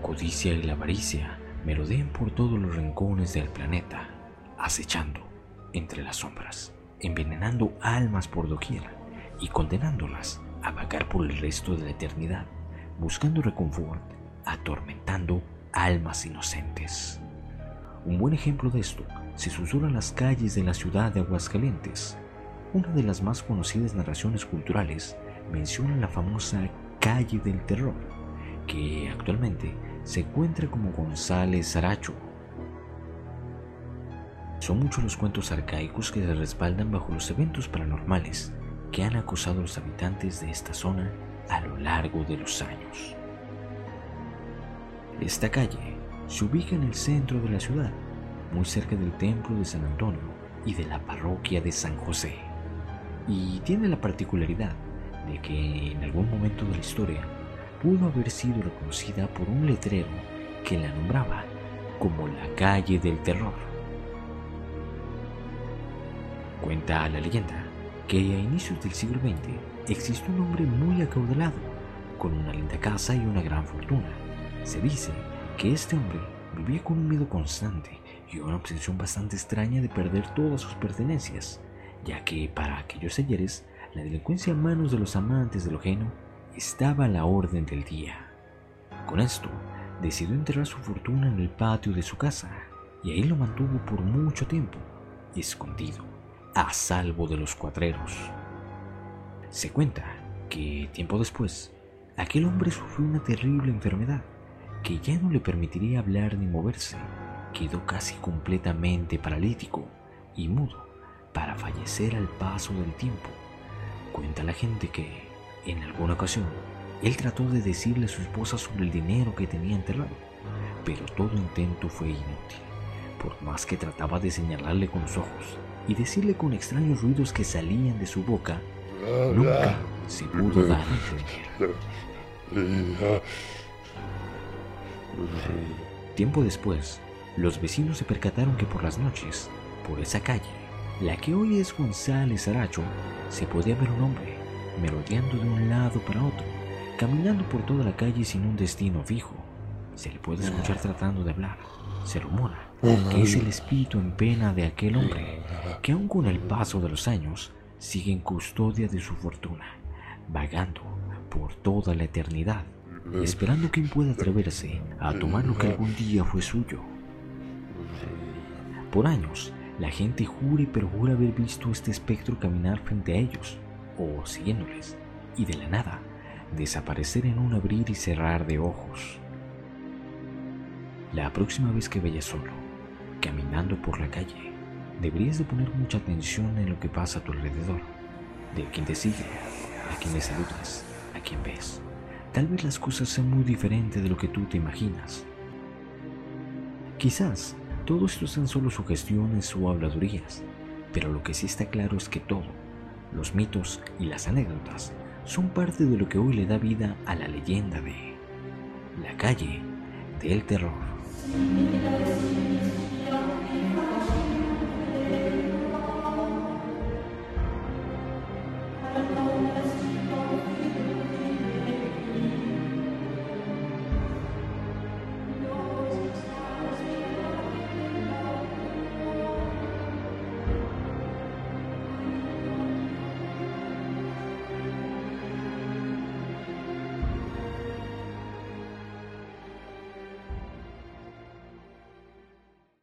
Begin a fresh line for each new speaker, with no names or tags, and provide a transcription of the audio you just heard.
codicia y la avaricia merodean por todos los rincones del planeta, acechando entre las sombras, envenenando almas por doquier y condenándolas a vagar por el resto de la eternidad, buscando reconfort, atormentando almas inocentes. Un buen ejemplo de esto se susurra en las calles de la ciudad de Aguascalientes. Una de las más conocidas narraciones culturales menciona la famosa calle del terror, que actualmente se encuentra como González Aracho. Son muchos los cuentos arcaicos que se respaldan bajo los eventos paranormales que han acosado a los habitantes de esta zona a lo largo de los años. Esta calle se ubica en el centro de la ciudad, muy cerca del templo de San Antonio y de la parroquia de San José, y tiene la particularidad de que en algún momento de la historia pudo haber sido reconocida por un letrero que la nombraba como la calle del terror. Cuenta la leyenda que a inicios del siglo XX existió un hombre muy acaudalado, con una linda casa y una gran fortuna. Se dice que este hombre vivía con un miedo constante y una obsesión bastante extraña de perder todas sus pertenencias, ya que para aquellos ayeres la delincuencia en manos de los amantes de lo ajeno estaba a la orden del día. Con esto, decidió enterrar su fortuna en el patio de su casa y ahí lo mantuvo por mucho tiempo, escondido, a salvo de los cuadreros. Se cuenta que tiempo después, aquel hombre sufrió una terrible enfermedad que ya no le permitiría hablar ni moverse. Quedó casi completamente paralítico y mudo para fallecer al paso del tiempo. Cuenta la gente que, en alguna ocasión, él trató de decirle a su esposa sobre el dinero que tenía enterrado, pero todo intento fue inútil. Por más que trataba de señalarle con los ojos y decirle con extraños ruidos que salían de su boca, nunca se pudo dar a entender. Tiempo después, los vecinos se percataron que por las noches, por esa calle, la que hoy es González Aracho, se podía ver un hombre merodeando de un lado para otro, caminando por toda la calle sin un destino fijo. Se le puede escuchar tratando de hablar. Se rumora que es el espíritu en pena de aquel hombre que aun con el paso de los años sigue en custodia de su fortuna, vagando por toda la eternidad esperando quien pueda atreverse a tomar lo que algún día fue suyo. Por años, la gente jura y perjura haber visto este espectro caminar frente a ellos, o siguiéndoles, y de la nada, desaparecer en un abrir y cerrar de ojos. La próxima vez que vayas solo, caminando por la calle, deberías de poner mucha atención en lo que pasa a tu alrededor, de quien te sigue, a quien le saludas, a quien ves. Tal vez las cosas sean muy diferentes de lo que tú te imaginas. Quizás todo esto sean solo sugestiones o habladurías, pero lo que sí está claro es que todo, los mitos y las anécdotas son parte de lo que hoy le da vida a la leyenda de la calle del terror.